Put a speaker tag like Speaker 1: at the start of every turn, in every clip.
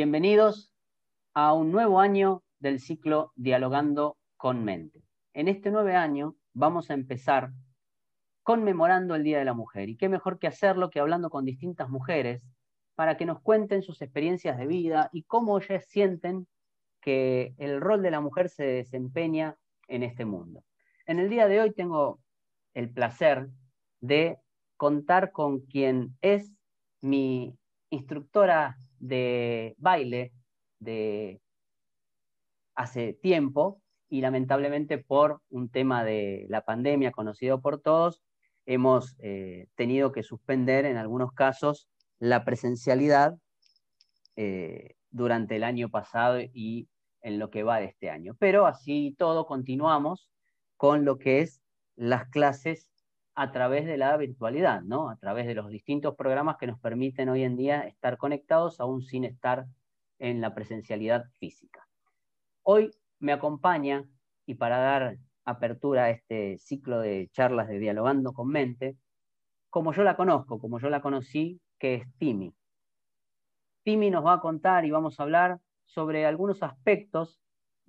Speaker 1: Bienvenidos a un nuevo año del ciclo Dialogando con Mente. En este nuevo año vamos a empezar conmemorando el Día de la Mujer. Y qué mejor que hacerlo que hablando con distintas mujeres para que nos cuenten sus experiencias de vida y cómo ellas sienten que el rol de la mujer se desempeña en este mundo. En el día de hoy tengo el placer de contar con quien es mi instructora de baile de hace tiempo y lamentablemente por un tema de la pandemia conocido por todos, hemos eh, tenido que suspender en algunos casos la presencialidad eh, durante el año pasado y en lo que va de este año. Pero así todo continuamos con lo que es las clases a través de la virtualidad, ¿no? A través de los distintos programas que nos permiten hoy en día estar conectados aún sin estar en la presencialidad física. Hoy me acompaña, y para dar apertura a este ciclo de charlas de Dialogando con Mente, como yo la conozco, como yo la conocí, que es Timi. Timi nos va a contar y vamos a hablar sobre algunos aspectos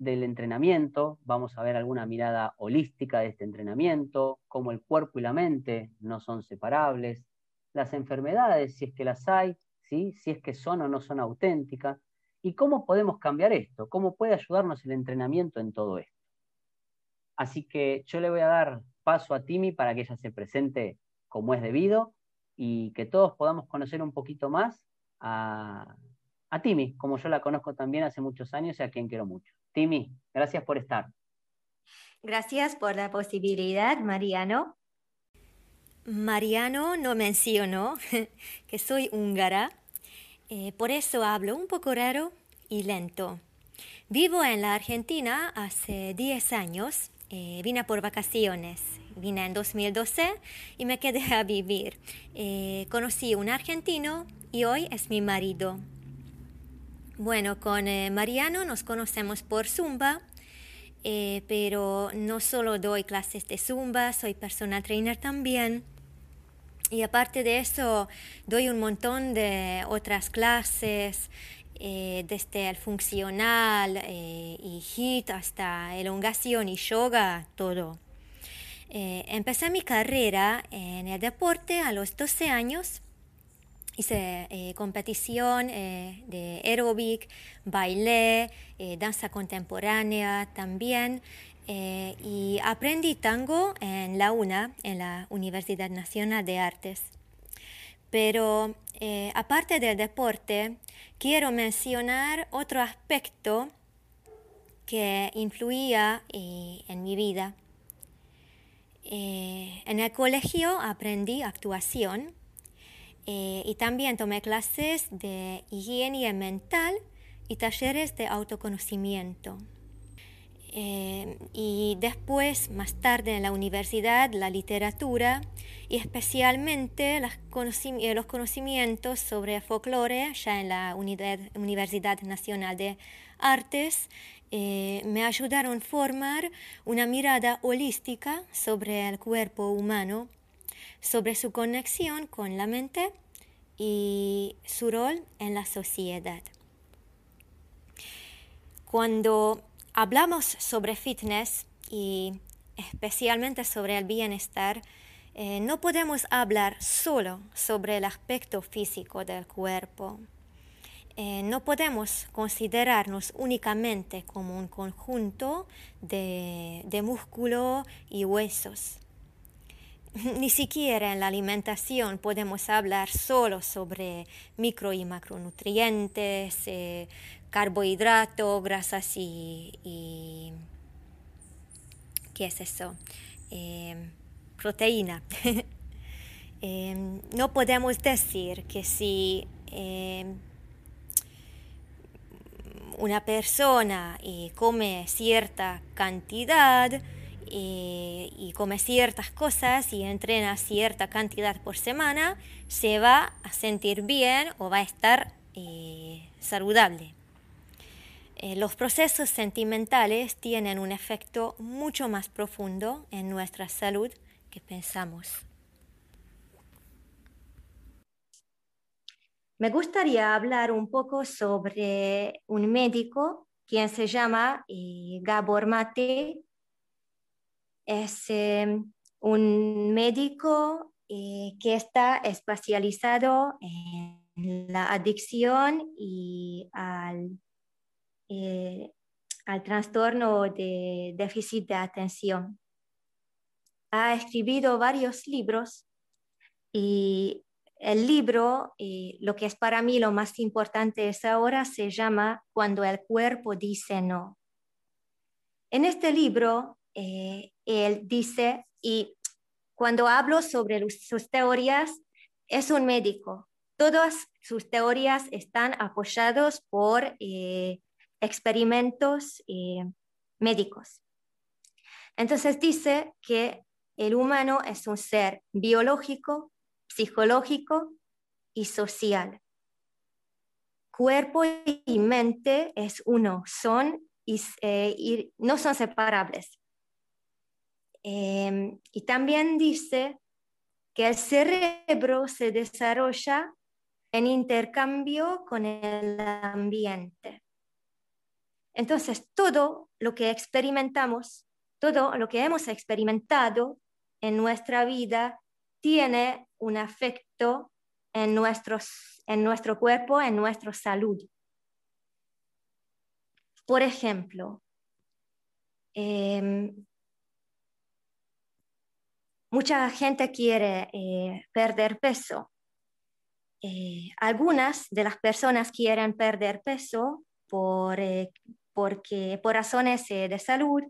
Speaker 1: del entrenamiento, vamos a ver alguna mirada holística de este entrenamiento, cómo el cuerpo y la mente no son separables, las enfermedades, si es que las hay, ¿sí? si es que son o no son auténticas, y cómo podemos cambiar esto, cómo puede ayudarnos el entrenamiento en todo esto. Así que yo le voy a dar paso a Timi para que ella se presente como es debido y que todos podamos conocer un poquito más a, a como yo la conozco también hace muchos años y a quien quiero mucho. Timi, gracias por estar.
Speaker 2: Gracias por la posibilidad, Mariano. Mariano no mencionó que soy húngara, eh, por eso hablo un poco raro y lento. Vivo en la Argentina hace 10 años, eh, vine por vacaciones, vine en 2012 y me quedé a vivir. Eh, conocí un argentino y hoy es mi marido. Bueno, con eh, Mariano nos conocemos por Zumba, eh, pero no solo doy clases de Zumba, soy personal trainer también. Y aparte de eso, doy un montón de otras clases, eh, desde el funcional y HIT hasta elongación y yoga, todo. empecé mi carrera en el deporte a los 12 años hice eh, competición eh, de aeróbic, bailé, eh, danza contemporánea también. y aprendí tango en la UNA, en la Universidad Nacional de Artes. Pero aparte del deporte, quiero mencionar otro aspecto que influía en mi vida. en el colegio aprendí actuación eh, y también tomé clases de higiene mental y talleres de autoconocimiento. Eh, y después, más tarde en la universidad, la literatura y especialmente eh, los conocimientos sobre folclore, ya en la Universidad Nacional de Artes, me ayudaron a formar una mirada holística sobre el cuerpo humano sobre su conexión con la mente y su rol en la sociedad. Cuando hablamos sobre fitness y especialmente sobre el bienestar, eh, no podemos hablar solo sobre el aspecto físico del cuerpo. Eh, no podemos considerarnos únicamente como un conjunto de, de músculo y huesos. Ni siquiera en la alimentación podemos hablar solo sobre micro y macronutrientes, eh, carbohidratos, grasas y, ¿Qué es eso? Eh, proteína. Eh, no podemos decir que si una persona come cierta cantidad, eh, y come ciertas cosas y entrena cierta cantidad por semana, se va a sentir bien o va a estar eh, saludable. Eh, los procesos sentimentales tienen un efecto mucho más profundo en nuestra salud que pensamos. me gustaría hablar un poco sobre un médico quien se llama Gabor Mate. Es em, un médico eh, que está especializado en la adicción y al, eh, al trastorno de déficit de atención. Ha escrito varios libros y el libro, eh, lo que es para mí lo más importante es ahora, se llama Cuando el cuerpo dice no. En este libro, eh, él dice, y cuando hablo sobre sus teorías, es un médico. Todas sus teorías están apoyadas por eh, experimentos médicos. Entonces dice que el humano es un ser biológico, psicológico y social. Cuerpo y mente es uno, son y, eh, no son separables. Em, y también dice que el cerebro se desarrolla en intercambio con el ambiente. Entonces, todo lo que experimentamos, todo lo que hemos experimentado en nuestra vida tiene un afecto en, nuestros, en nuestro cuerpo, en nuestra salud. Por ejemplo, em, mucha gente quiere eh, perder peso. Eh, algunas de las personas quieren perder peso por, eh, porque, por razones de salud,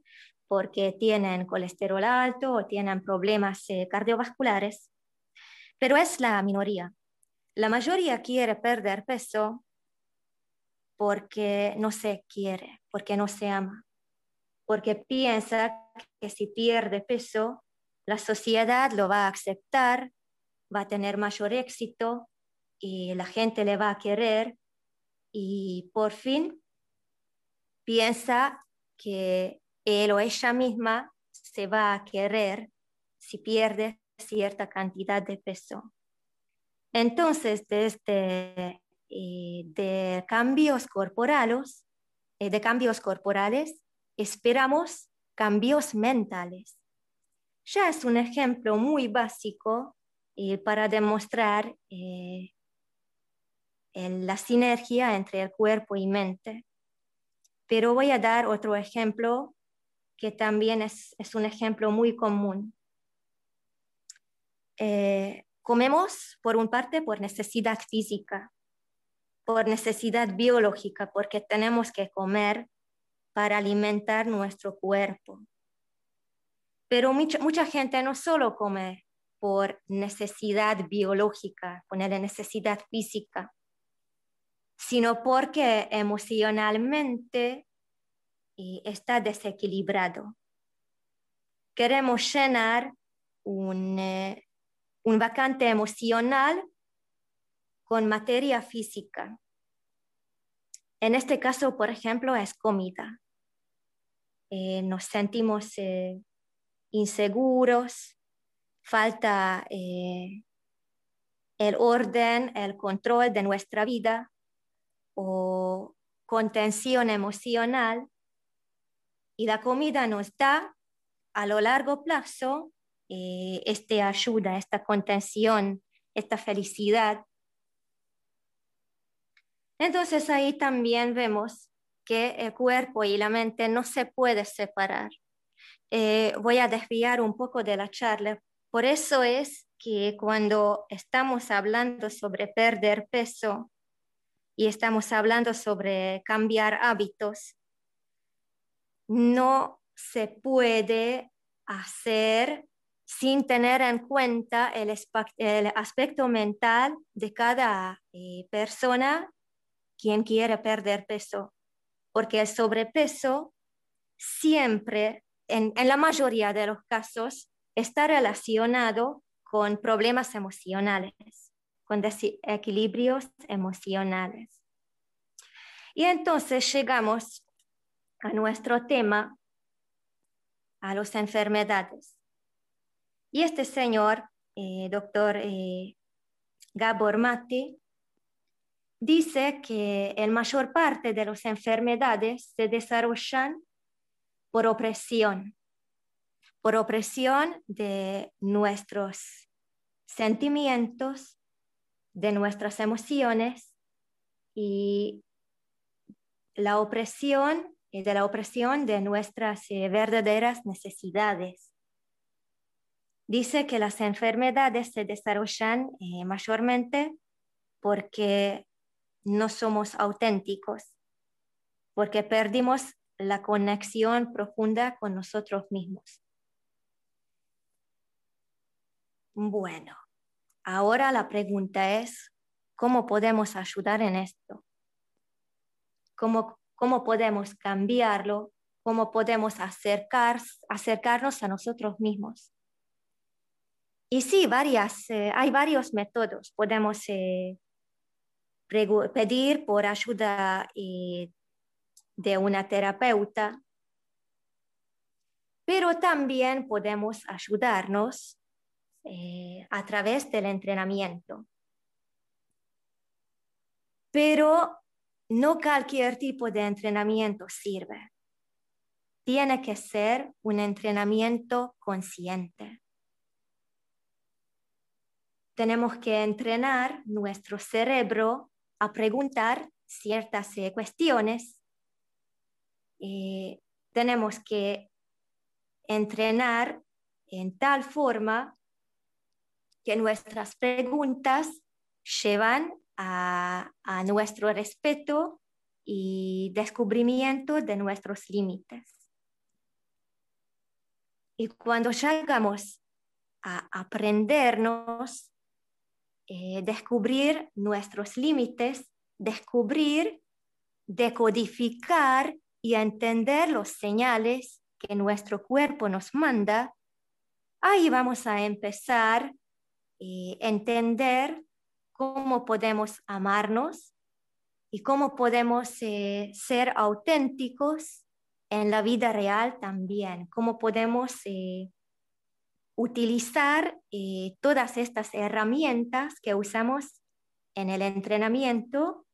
Speaker 2: porque tienen colesterol alto o tienen problemas cardiovasculares pero es la minoría. La mayoría quiere perder peso porque no se quiere, porque no se ama, porque piensa que si pierde peso, la sociedad lo va a aceptar, va a tener mayor éxito y la gente le va a querer y por fin piensa que él o ella misma se va a querer si pierde cierta cantidad de peso. Entonces, desde eh, de cambios corporales, eh, de cambios corporales, esperamos cambios mentales. Ya es un ejemplo muy básico eh, para demostrar la sinergia entre el cuerpo y mente. Pero voy a dar otro ejemplo que también es un ejemplo muy común. Eh, comemos por un parte por necesidad física, por necesidad biológica, porque tenemos que comer para alimentar nuestro cuerpo. Pero mucha, mucha gente no solo come por necesidad biológica, por la necesidad física, sino porque emocionalmente está desequilibrado. Queremos llenar un, eh, un vacante emocional con materia física. En este caso, por ejemplo, es comida. Eh, nos sentimos eh, inseguros, falta eh, el orden, el control de nuestra vida o contención emocional y la comida nos da a lo largo plazo eh, esta ayuda, esta contención, esta felicidad. Entonces ahí también vemos que el cuerpo y la mente no se pueden separar. Eh, voy a desviar un poco de la charla. Por eso es que cuando estamos hablando sobre perder peso y estamos hablando sobre cambiar hábitos, no se puede hacer sin tener en cuenta el, aspecto mental de cada eh, persona quien quiere perder peso, porque el sobrepeso siempre, en, la mayoría de los casos, está relacionado con problemas emocionales, con desequilibrios emocionales. Y entonces llegamos a nuestro tema, a las enfermedades. Y este señor, eh, doctor eh, Gabor Mate, dice que la mayor parte de las enfermedades se desarrollan por opresión, por opresión de nuestros sentimientos, de nuestras emociones y la opresión de la opresión de nuestras eh, verdaderas necesidades. Dice que las enfermedades se desarrollan eh, mayormente porque no somos auténticos, porque perdimos la conexión profunda con nosotros mismos. Bueno, ahora la pregunta es, ¿cómo podemos ayudar en esto? ¿Cómo, cómo podemos cambiarlo? ¿Cómo podemos acercar, acercarnos a nosotros mismos? Y sí, varias, eh, hay varios métodos. Podemos eh, pedir por ayuda eh, de una terapeuta, pero también podemos ayudarnos a través del entrenamiento. Pero no cualquier tipo de entrenamiento sirve. Tiene que ser un entrenamiento consciente tenemos que entrenar nuestro cerebro a preguntar ciertas eh, tenemos que entrenar en tal forma que nuestras preguntas llevan a, a nuestro respeto y descubrimiento de nuestros límites. Y cuando llegamos a aprendernos eh, descubrir nuestros límites, descubrir, decodificar y entender los señales que nuestro cuerpo nos manda, ahí vamos a empezar a eh, entender cómo podemos amarnos y cómo podemos eh, ser auténticos en la vida real también, cómo podemos utilizar eh, todas estas herramientas que usamos en el entrenamiento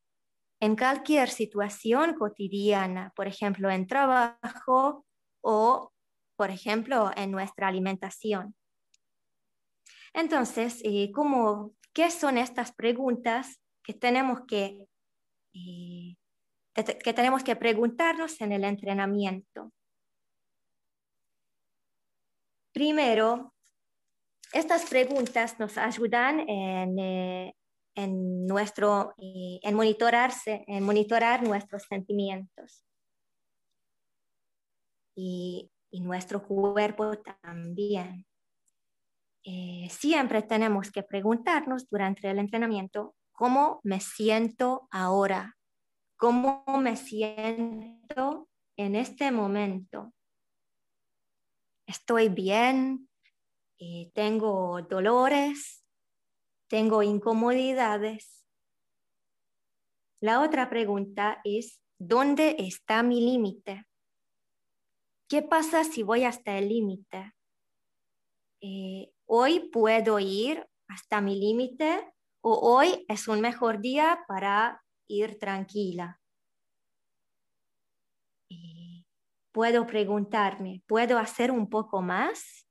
Speaker 2: en cualquier situación cotidiana, por ejemplo, en trabajo o, por ejemplo, en nuestra alimentación. Entonces, eh, ¿qué son estas preguntas que tenemos que, eh, que tenemos que preguntarnos en el entrenamiento? Primero, estas preguntas nos ayudan en, eh, nuestro, eh, en monitorarse, en monitorar nuestros sentimientos. Y, nuestro cuerpo también. Eh, siempre tenemos que preguntarnos durante el entrenamiento cómo me siento ahora, cómo me siento en este momento. ¿Estoy bien? Eh, tengo dolores, tengo incomodidades. La otra pregunta es, ¿dónde está mi límite? ¿Qué pasa si voy hasta el límite? Eh, hoy puedo ir hasta mi límite o hoy es un mejor día para ir tranquila. Eh, puedo preguntarme, ¿puedo hacer un poco más?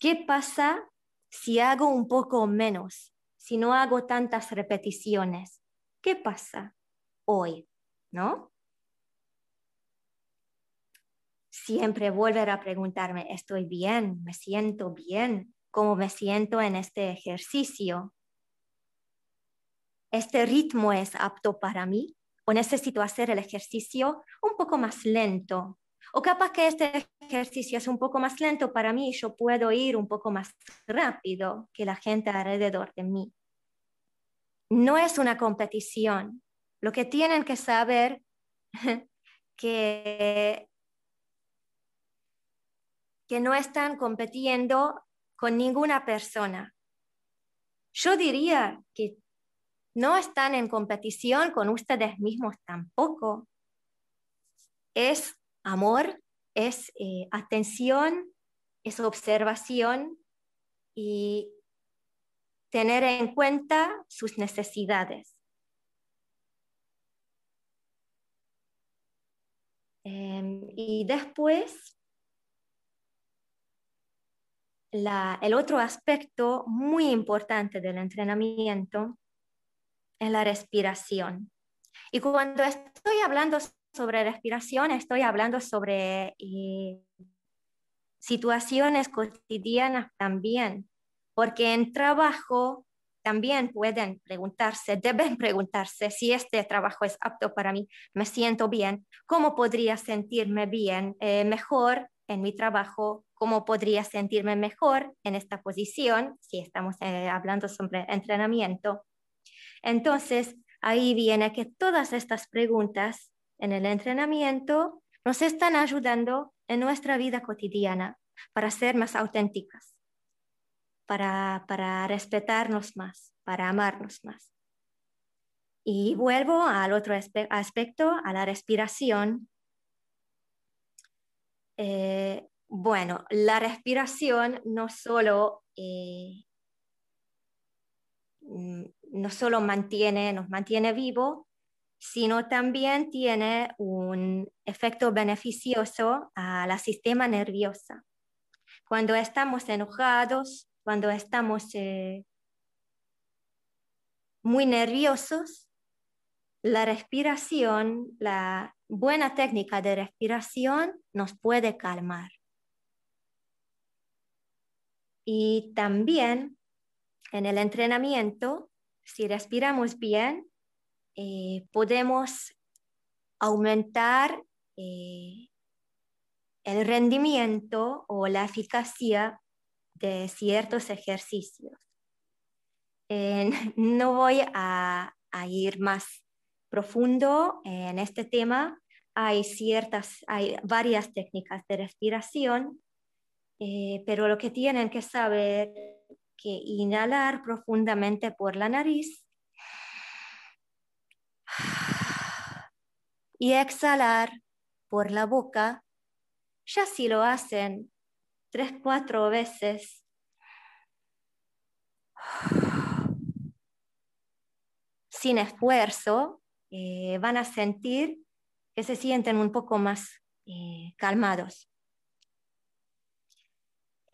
Speaker 2: ¿Qué pasa si hago un poco menos? Si no hago tantas repeticiones. ¿Qué pasa hoy? ¿No? Siempre volver a preguntarme, ¿estoy bien? ¿Me siento bien? ¿Cómo me siento en este ejercicio? ¿Este ritmo es apto para mí? ¿O necesito hacer el ejercicio un poco más lento, o capaz que este ejercicio es un poco más lento para mí, yo puedo ir un poco más rápido que la gente alrededor de mí. No es una competición. Lo que tienen que saber que que no están compitiendo con ninguna persona. Yo diría que no están en competición con ustedes mismos tampoco. Es amor es eh, atención, es observación y tener en cuenta sus necesidades. Em, y después, el otro aspecto muy importante del entrenamiento es la respiración. Y cuando estoy hablando sobre respiración, estoy hablando sobre eh, situaciones cotidianas también, porque en trabajo también pueden preguntarse, deben preguntarse si este trabajo es apto para mí, me siento bien, cómo podría sentirme bien, eh, mejor en mi trabajo, cómo podría sentirme mejor en esta posición, si estamos eh, hablando sobre entrenamiento. Entonces, ahí viene que todas estas preguntas en el entrenamiento nos están ayudando en nuestra vida cotidiana para ser más auténticas, para, para respetarnos más, para amarnos más. Y vuelvo al otro aspecto, a la respiración. Eh, bueno, la respiración no solo, eh, mm, no solo mantiene, nos mantiene vivo, sino también tiene un efecto beneficioso al sistema nervioso. Cuando estamos enojados, cuando estamos eh, muy nerviosos, la respiración, la buena técnica de respiración nos puede calmar. Y también en el entrenamiento, si respiramos bien, eh, podemos aumentar eh, el rendimiento o la eficacia de ciertos ejercicios. no voy a, ir más profundo en este tema. Hay ciertas, hay varias técnicas de respiración, eh, pero lo que tienen que saber que inhalar profundamente por la nariz y exhalar por la boca, ya si lo hacen tres, cuatro veces, sin esfuerzo, eh, van a sentir que se sienten un poco más eh, calmados.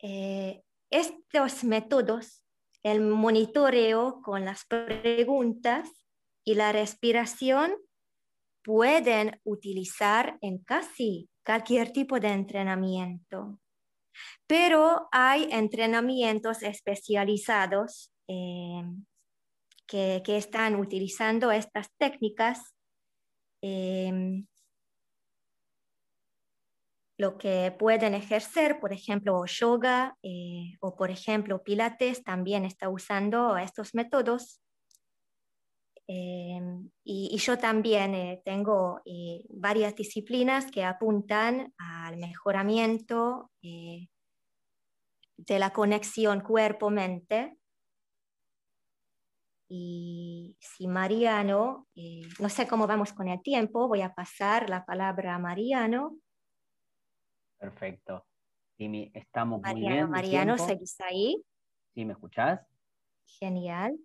Speaker 2: Eh, estos métodos, el monitoreo con las preguntas y la respiración, pueden utilizar en casi cualquier tipo de entrenamiento. Pero hay entrenamientos especializados eh, que, están utilizando estas técnicas. Eh, lo que pueden ejercer, por ejemplo, yoga eh, o, por ejemplo, pilates también está usando estos métodos Em, y, yo también eh, tengo eh, varias disciplinas que apuntan al mejoramiento eh, de la conexión cuerpo-mente. Y si Mariano, no sé cómo vamos con el tiempo, voy a pasar la palabra a Mariano.
Speaker 1: Perfecto. Estamos
Speaker 2: muy
Speaker 1: bien.
Speaker 2: Mariano, ¿seguís ahí?
Speaker 1: ¿Sí me escuchás?
Speaker 2: Genial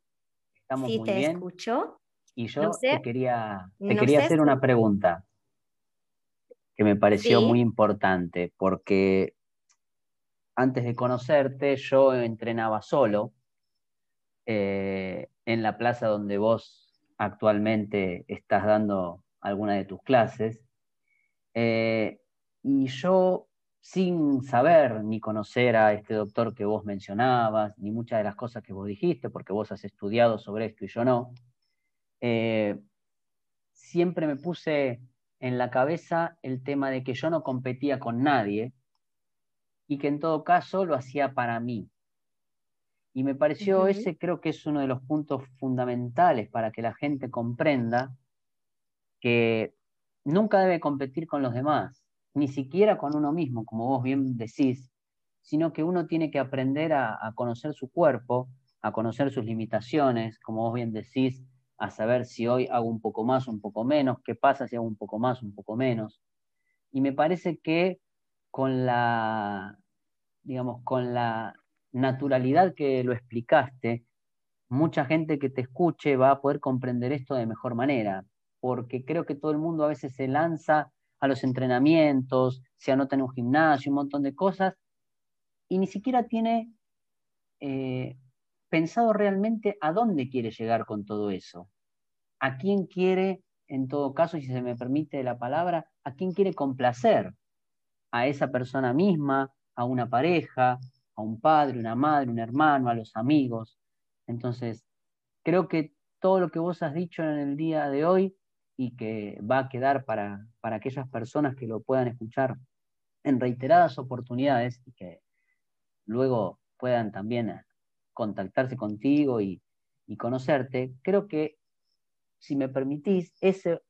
Speaker 1: sí,
Speaker 2: te escucho.
Speaker 1: Y yo te quería, te quería hacer una pregunta que me pareció muy importante, porque antes de conocerte yo entrenaba solo eh, en la plaza donde vos actualmente estás dando alguna de tus clases. Eh, y yo sin saber ni conocer a este doctor que vos mencionabas, ni muchas de las cosas que vos dijiste, porque vos has estudiado sobre esto y yo no, eh, siempre me puse en la cabeza el tema de que yo no competía con nadie y que en todo caso lo hacía para mí. Y me pareció ese, creo que es uno de los puntos fundamentales para que la gente comprenda que nunca debe competir con los demás ni siquiera con uno mismo, como vos bien decís, sino que uno tiene que aprender a, conocer su cuerpo, a conocer sus limitaciones, como vos bien decís, a saber si hoy hago un poco más, un poco menos, qué pasa si hago un poco más, un poco menos. Y me parece que con la, digamos, con la naturalidad que lo explicaste, mucha gente que te escuche va a poder comprender esto de mejor manera, porque creo que todo el mundo a veces se lanza a los entrenamientos, se anota en un gimnasio, un montón de cosas, y ni siquiera tiene eh, pensado realmente a dónde quiere llegar con todo eso, a quién quiere, en todo caso, si se me permite la palabra, a quién quiere complacer, a esa persona misma, a una pareja, a un padre, una madre, un hermano, a los amigos. Entonces, creo que todo lo que vos has dicho en el día de hoy y que va a quedar para, para aquellas personas que lo puedan escuchar en reiteradas oportunidades y que luego puedan también contactarse contigo y, conocerte, creo que, si me permitís, ese,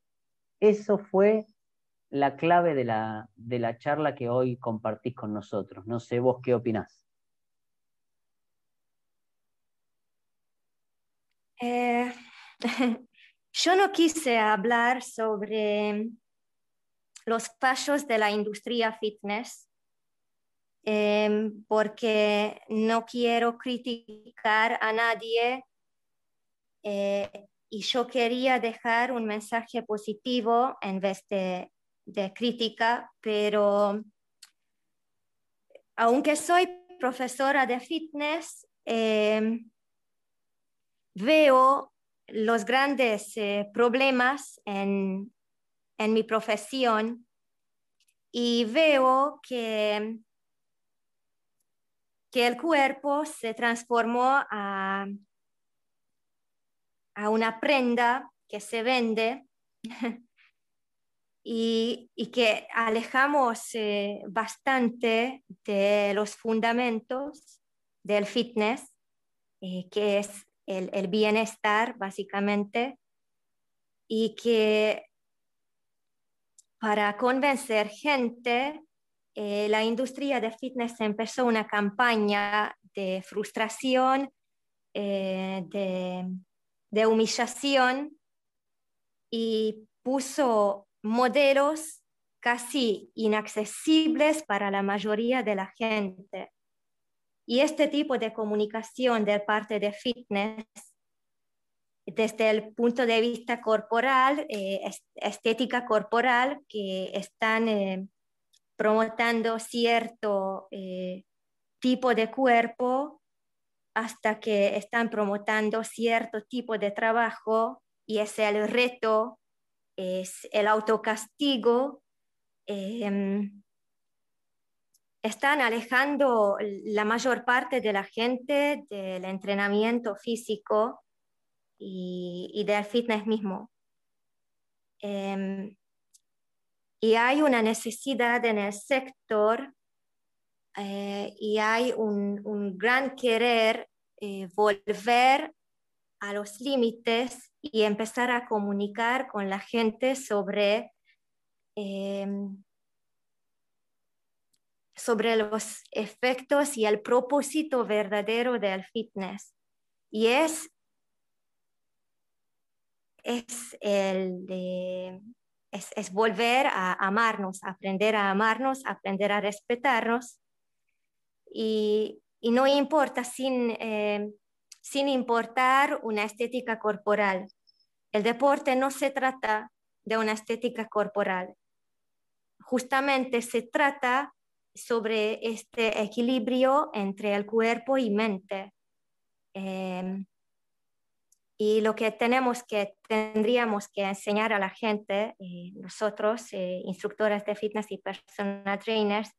Speaker 1: eso fue la clave de la, de la charla que hoy compartís con nosotros. No sé vos qué opinás.
Speaker 2: Eh, yo no quise hablar sobre los fallos de la industria fitness em, porque no quiero criticar a nadie eh, y yo quería dejar un mensaje positivo en vez de, de crítica, pero aunque soy profesora de fitness, em, veo los grandes eh, problemas en, mi profesión y veo que, que el cuerpo se transformó a, a una prenda que se vende y, que alejamos eh, bastante de los fundamentos del fitness, eh, que es el, bienestar, básicamente, y que para convencer gente, eh, la industria de fitness empezó una campaña de frustración, eh, de, de humillación y puso modelos casi inaccesibles para la mayoría de la gente. Y este tipo de comunicación de parte de fitness, desde el punto de vista corporal, eh, estética corporal, que están eh, promoviendo cierto eh, tipo de cuerpo hasta que están promoviendo cierto tipo de trabajo y es el reto, es el autocastigo. Em, están alejando la mayor parte de la gente del entrenamiento físico y, del fitness mismo. Em, y hay una necesidad en el sector eh, y hay un, gran querer eh, volver a los límites y empezar a comunicar con la gente sobre em, sobre los efectos y el propósito verdadero del fitness. Y es, es, el es, volver a amarnos, aprender a amarnos, aprender a respetarnos. Y, no importa sin, eh, sin importar una estética corporal. El deporte no se trata de una estética corporal. Justamente se trata sobre este equilibrio entre el cuerpo y mente. Em, y lo que tenemos que, tendríamos que enseñar a la gente, eh, nosotros, eh, instructoras de fitness y personal trainers,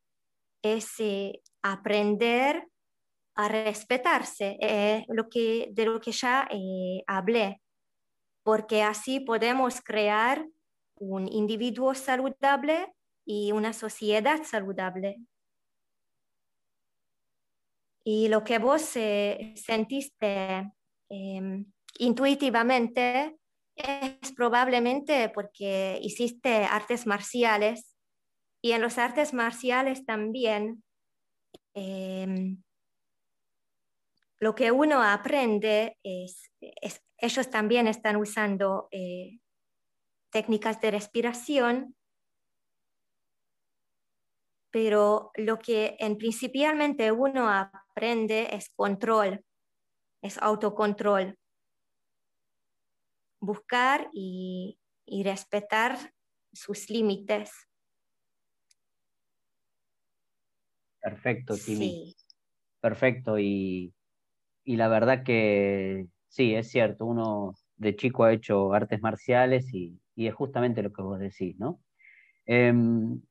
Speaker 2: es eh, aprender a respetarse, lo que, de lo que ya hablé, porque así podemos crear un individuo saludable y una sociedad saludable. Y lo que vos eh, sentiste em, intuitivamente es probablemente porque hiciste artes marciales y en los artes marciales también em, lo que uno aprende es, ellos también están usando eh, técnicas de respiración pero lo que en principalmente uno aprende es control, es autocontrol. Buscar y, y respetar sus límites.
Speaker 1: Perfecto, Timmy. Sí. Perfecto. Y, y la verdad que sí, es cierto, uno de chico ha hecho artes marciales y, y es justamente lo que vos decís, ¿no? Em,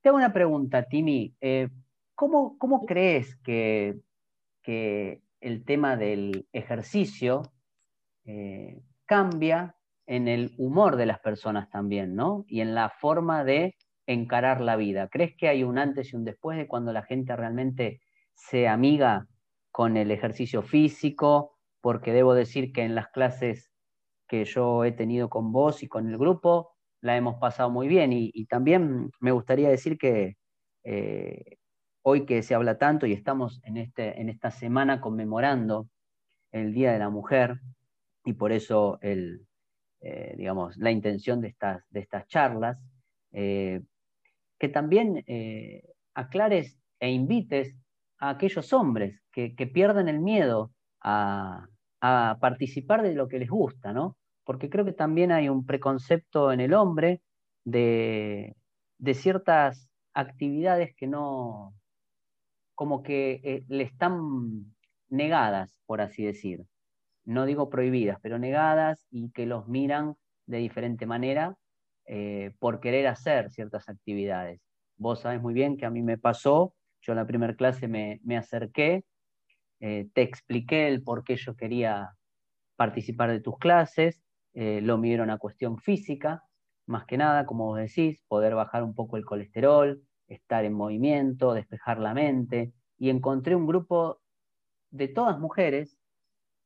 Speaker 1: te hago una pregunta, Timi. Eh, ¿cómo, crees que, el tema del ejercicio eh, cambia en el humor de las personas también, ¿no? Y en la forma de encarar la vida. ¿Crees que hay un antes y un después de cuando la gente realmente se amiga con el ejercicio físico? Porque debo decir que en las clases que yo he tenido con vos y con el grupo, la hemos pasado muy bien. Y, también me gustaría decir que eh, hoy que se habla tanto y estamos en, este, en esta semana conmemorando el Día de la Mujer, y por eso el, eh, digamos, la intención de estas, de estas charlas, eh, que también aclares e invites a aquellos hombres que, pierden el miedo a, participar de lo que les gusta, ¿no? Porque creo que también hay un preconcepto en el hombre de, ciertas actividades que no, como que le están negadas, por así decir. No digo prohibidas, pero negadas y que los miran de diferente manera eh, por querer hacer ciertas actividades. Vos sabes muy bien que a mí me pasó, yo en la primera clase me, acerqué, eh, te expliqué el por qué yo quería participar de tus clases, eh, lo midieron a cuestión física, más que nada, como vos decís, poder bajar un poco el colesterol, estar en movimiento, despejar la mente, y encontré un grupo de todas mujeres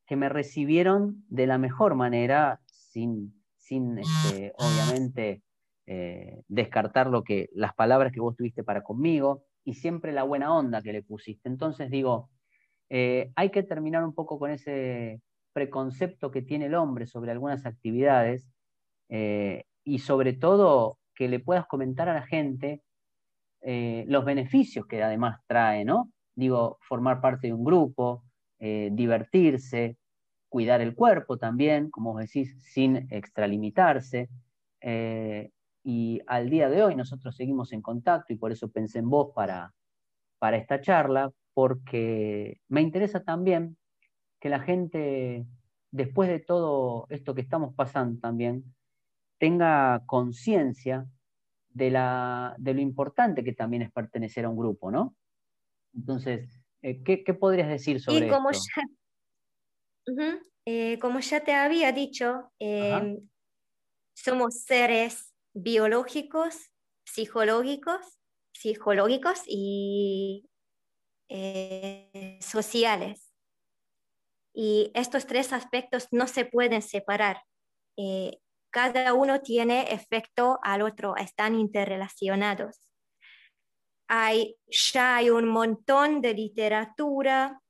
Speaker 1: que me recibieron de la mejor manera, sin, sin este, obviamente eh, descartar lo que, las palabras que vos tuviste para conmigo y siempre la buena onda que le pusiste. Entonces digo, eh, hay que terminar un poco con ese preconcepto que tiene el hombre sobre algunas actividades eh, y sobre todo que le puedas comentar a la gente los beneficios que además trae, ¿no? Digo, formar parte de un grupo, eh, divertirse, cuidar el cuerpo también, como decís, sin extralimitarse. Eh, y al día de hoy nosotros seguimos en contacto y por eso pensé en vos para, para esta charla, porque me interesa también que la gente, después de todo esto que estamos pasando también, tenga conciencia de, de lo importante que también es pertenecer a un grupo, ¿no? Entonces, eh, ¿qué, podrías decir sobre
Speaker 2: y como
Speaker 1: esto?
Speaker 2: Ya, eh, como ya te había dicho, em, somos seres biológicos, psicológicos, psicológicos y eh, sociales. Y estos tres aspectos no se pueden separar. cada uno tiene efecto al otro, están interrelacionados hay, ya hay un montón de literatura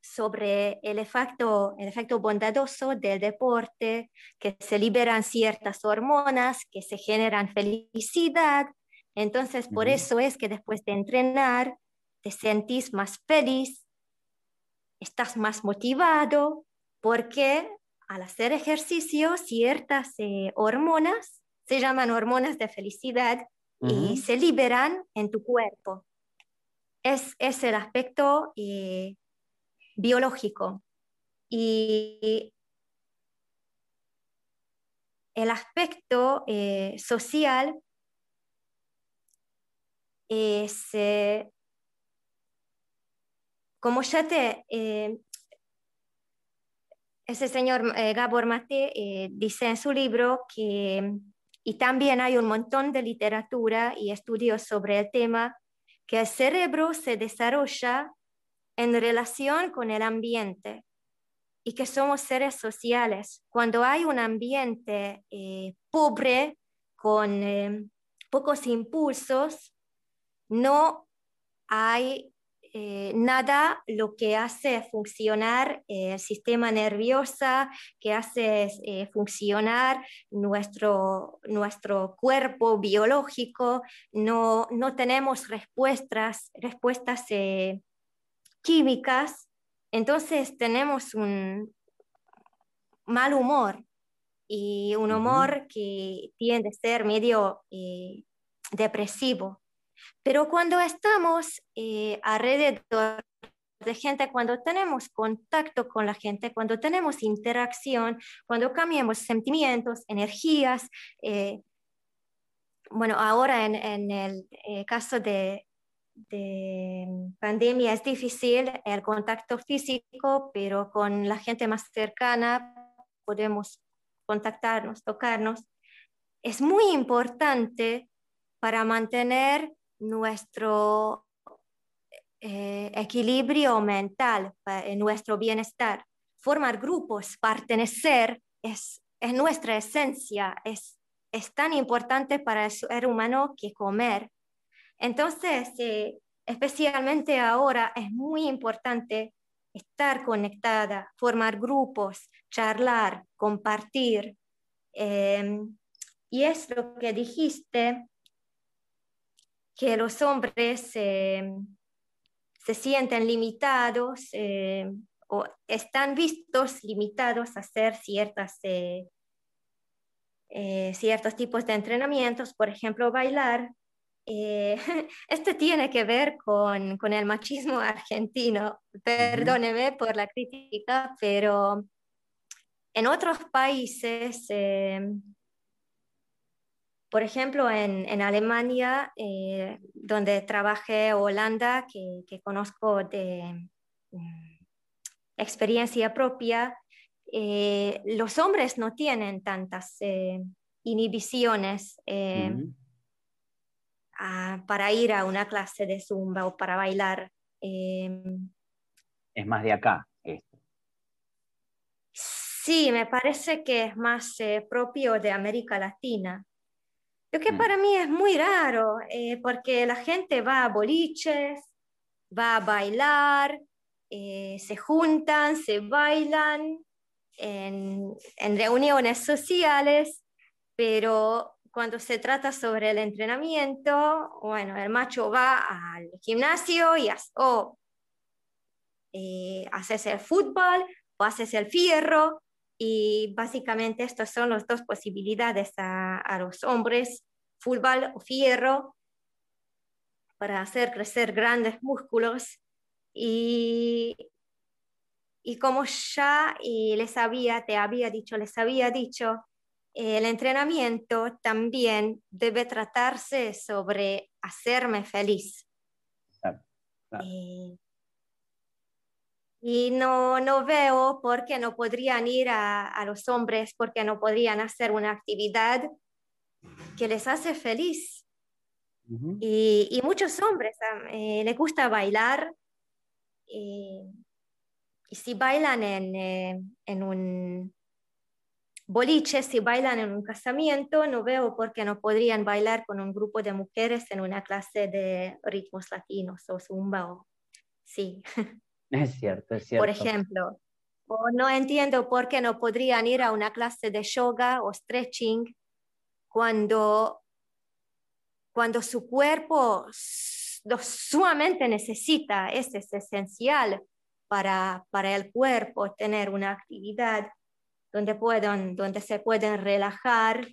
Speaker 2: sobre el efecto, el efecto bondadoso del deporte, que se liberan ciertas hormonas, que se generan felicidad. Entonces, por eso es que después de entrenar, te sentís más feliz, estás más motivado, porque al hacer ejercicio, ciertas eh, hormonas, se llaman hormonas de felicidad, y se liberan en tu cuerpo. Es, es el aspecto eh, biológico. Y el aspecto eh, social es, eh, como ya te, ese señor Gabor Mate dice en su libro que y también hay un montón de literatura y estudios sobre el tema que el cerebro se desarrolla en relación con el ambiente y que somos seres sociales. Cuando hay un ambiente eh, pobre, con eh, pocos impulsos, no hay eh, nada lo que hace funcionar eh, el sistema nervioso, que hace eh, funcionar nuestro, nuestro cuerpo biológico, no, no tenemos respuestas, respuestas químicas, entonces tenemos un mal humor y un humor que tiende a ser medio depresivo. Pero cuando estamos eh, alrededor de gente, cuando tenemos contacto con la gente, cuando tenemos interacción, cuando cambiamos sentimientos, energías, eh, bueno, ahora en, el eh, caso de, de, pandemia es difícil el contacto físico, pero con la gente más cercana podemos contactarnos, tocarnos. Es muy importante para mantener nuestro eh, equilibrio mental, nuestro bienestar. Formar grupos, pertenecer, es, es nuestra esencia, es, es tan importante para el ser humano que comer. Entonces, eh, especialmente ahora, es muy importante estar conectada, formar grupos, charlar, compartir. Em, y es lo que dijiste, que los hombres em, se sienten limitados eh, o están vistos limitados a hacer ciertas, eh, eh, ciertos tipos de entrenamientos, por ejemplo, bailar. este tiene que ver con, con el machismo argentino. Perdóneme por la crítica, pero en otros países por ejemplo, en, Alemania, eh, donde trabajé, Holanda, que, conozco de mm, experiencia propia, eh, los hombres no tienen tantas eh, inhibiciones para ir a una clase de zumba o para bailar.
Speaker 1: es más de acá esto.
Speaker 2: Sí, me parece que es más propio de América Latina. Lo que mm. para mí es muy raro, eh, porque la gente va a boliches, va a bailar, eh, se juntan, se bailan en, reuniones sociales, pero cuando se trata sobre el entrenamiento, bueno, el macho va al gimnasio y o eh, haces el fútbol o haces el fierro y básicamente estas son las dos posibilidades a, los hombres, fútbol o fierro, para hacer crecer grandes músculos. Y, y como ya les había, te había dicho, les había dicho, el entrenamiento también debe tratarse sobre hacerme feliz. Eh, y no, no veo por qué no podrían ir a, los hombres, porque no podrían hacer una actividad que les hace feliz. y, y, muchos hombres eh, les gusta bailar. y si bailan en, eh, en un boliche, si bailan en un casamiento, no veo por qué no podrían bailar con un grupo de mujeres en una clase de ritmos latinos o zumba. O... Sí.
Speaker 1: Es cierto, es cierto.
Speaker 2: Por ejemplo, o no entiendo por qué no podrían ir a una clase de yoga o stretching cuando, cuando su cuerpo lo sumamente necesita, es, es esencial para, para el cuerpo tener una actividad donde, puedan, donde se pueden relajar,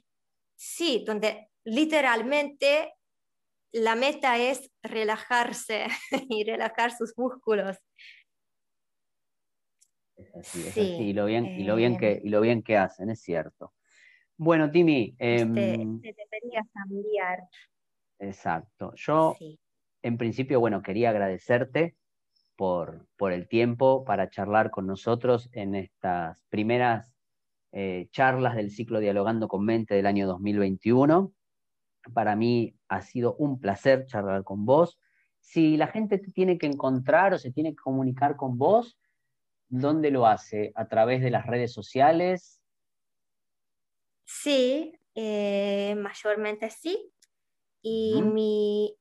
Speaker 2: sí, donde literalmente la meta es relajarse y relajar sus músculos.
Speaker 1: Es así, es así. Y lo bien, y lo bien que, y lo bien que hacen, es cierto. Bueno, Timi.
Speaker 2: Este, em, debería cambiar.
Speaker 1: Exacto. Yo, en principio, bueno, quería agradecerte por, por, el tiempo para charlar con nosotros en estas primeras eh, charlas del ciclo Dialogando con Mente del año 2021. Para mí ha sido un placer charlar con vos. Si la gente te tiene que encontrar o se tiene que comunicar con vos, ¿Dónde lo hace? ¿A través de las redes sociales?
Speaker 2: Sí, eh, mayormente sí. Y mi,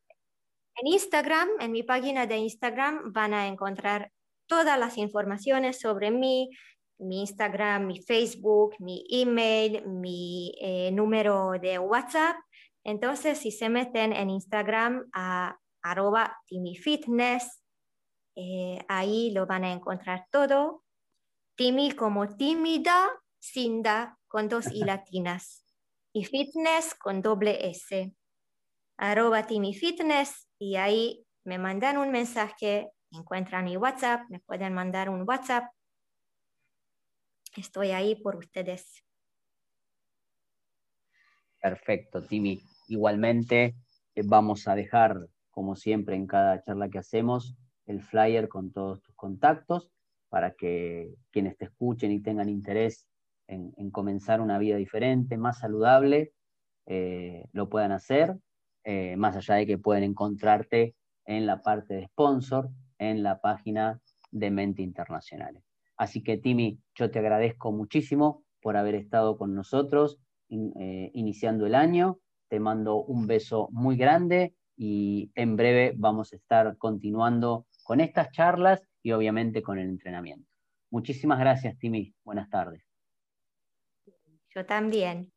Speaker 2: en Instagram, en mi página de Instagram, van a encontrar todas las informaciones sobre mí, mi Instagram, mi Facebook, mi email, mi eh, número de WhatsApp. Entonces, si se meten en Instagram a arroba timifitness, eh, ahí lo van a encontrar todo. Timi como tímida, Sinda con dos i latinas y fitness con doble S. arroba Fitness y ahí me mandan un mensaje, encuentran mi WhatsApp, me pueden mandar un WhatsApp. Estoy ahí por ustedes.
Speaker 1: Perfecto, Timi. Igualmente, eh, vamos a dejar, como siempre en cada charla que hacemos, el flyer con todos tus contactos para que quienes te escuchen y tengan interés en, comenzar una vida diferente, más saludable, eh, lo puedan hacer, eh, más allá de que pueden encontrarte en la parte de sponsor, en la página de Mente Internacionales. Así que, Timi, yo te agradezco muchísimo por haber estado con nosotros eh, iniciando el año. Te mando un beso muy grande y en breve vamos a estar continuando con estas charlas y obviamente con el entrenamiento. Muchísimas gracias, Timi. Buenas tardes.
Speaker 2: Yo también.